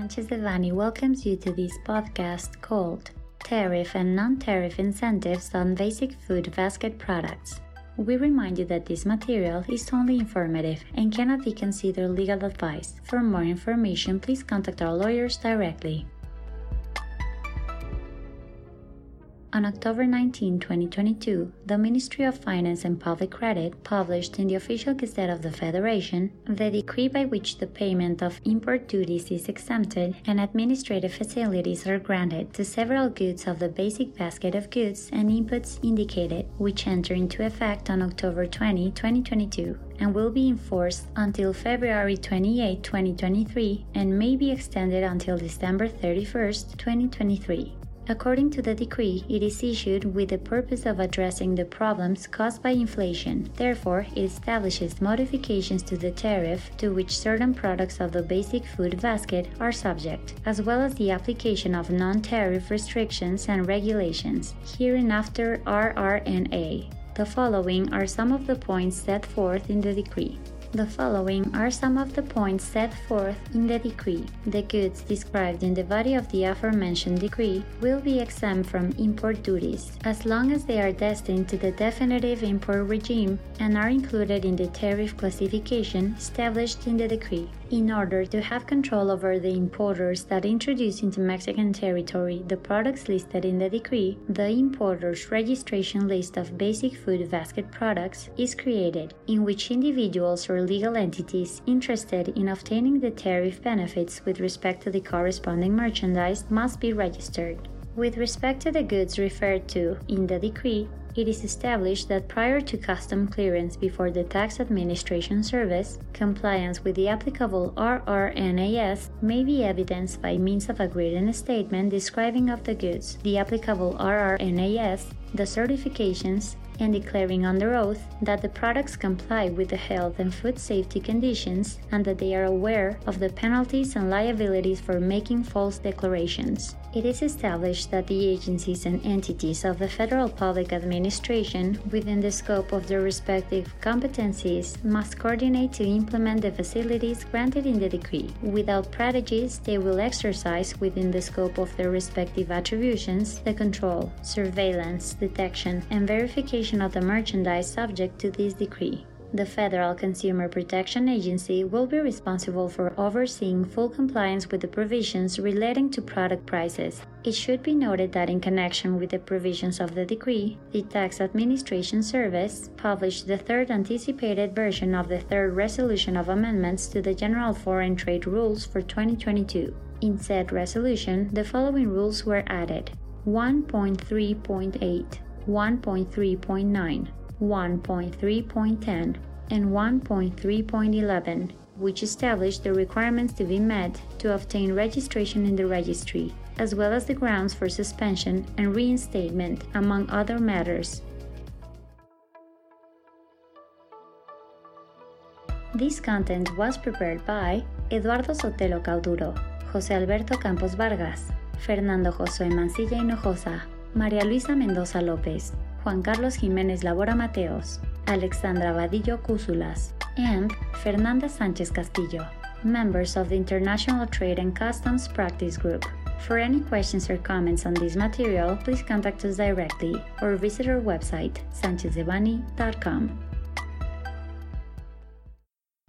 Sanchez Devanny welcomes you to this podcast called Tariff and Non Tariff Incentives on Basic Food Basket Products. We remind you that this material is only informative and cannot be considered legal advice. For more information, please contact our lawyers directly. On October 19, 2022, the Ministry of Finance and Public Credit published in the Official Gazette of the Federation the decree by which the payment of import duties is exempted and administrative facilities are granted to several goods of the basic basket of goods and inputs indicated, which enter into effect on October 20, 2022 and will be enforced until February 28, 2023 and may be extended until December 31, 2023. According to the decree, it is issued with the purpose of addressing the problems caused by inflation. Therefore, it establishes modifications to the tariff to which certain products of the basic food basket are subject, as well as the application of non tariff restrictions and regulations, hereinafter RRNA. The following are some of the points set forth in the decree. The following are some of the points set forth in the decree. The goods described in the body of the aforementioned decree will be exempt from import duties as long as they are destined to the definitive import regime and are included in the tariff classification established in the decree. In order to have control over the importers that introduce into Mexican territory the products listed in the decree, the importer's registration list of basic food basket products is created, in which individuals or legal entities interested in obtaining the tariff benefits with respect to the corresponding merchandise must be registered. With respect to the goods referred to in the decree, it is established that prior to custom clearance before the Tax Administration Service, compliance with the applicable RRNAS may be evidenced by means of a written statement describing of the goods, the applicable RRNAS, the certifications, and declaring under oath that the products comply with the health and food safety conditions and that they are aware of the penalties and liabilities for making false declarations. It is established that the agencies and entities of the Federal Public Administration, within the scope of their respective competencies, must coordinate to implement the facilities granted in the decree. Without prejudice, they will exercise, within the scope of their respective attributions, the control, surveillance, detection, and verification of the merchandise subject to this decree. The Federal Consumer Protection Agency will be responsible for overseeing full compliance with the provisions relating to product prices. It should be noted that in connection with the provisions of the decree, the Tax Administration Service published the third anticipated version of the third resolution of amendments to the General Foreign Trade Rules for 2022. In said resolution, the following rules were added 1.3.8, 1.3.9, 1.3.10 and 1.3.11, which establish the requirements to be met to obtain registration in the registry, as well as the grounds for suspension and reinstatement, among other matters. This content was prepared by Eduardo Sotelo Cauduro, José Alberto Campos Vargas, Fernando Josué Mancilla Hinojosa, María Luisa Mendoza López, Juan Carlos Jiménez Labora Mateos, Alexandra Vadillo Cúsulas, and Fernanda Sánchez Castillo, members of the International Trade and Customs Practice Group. For any questions or comments on this material, please contact us directly or visit our website, sanchezdevani.com.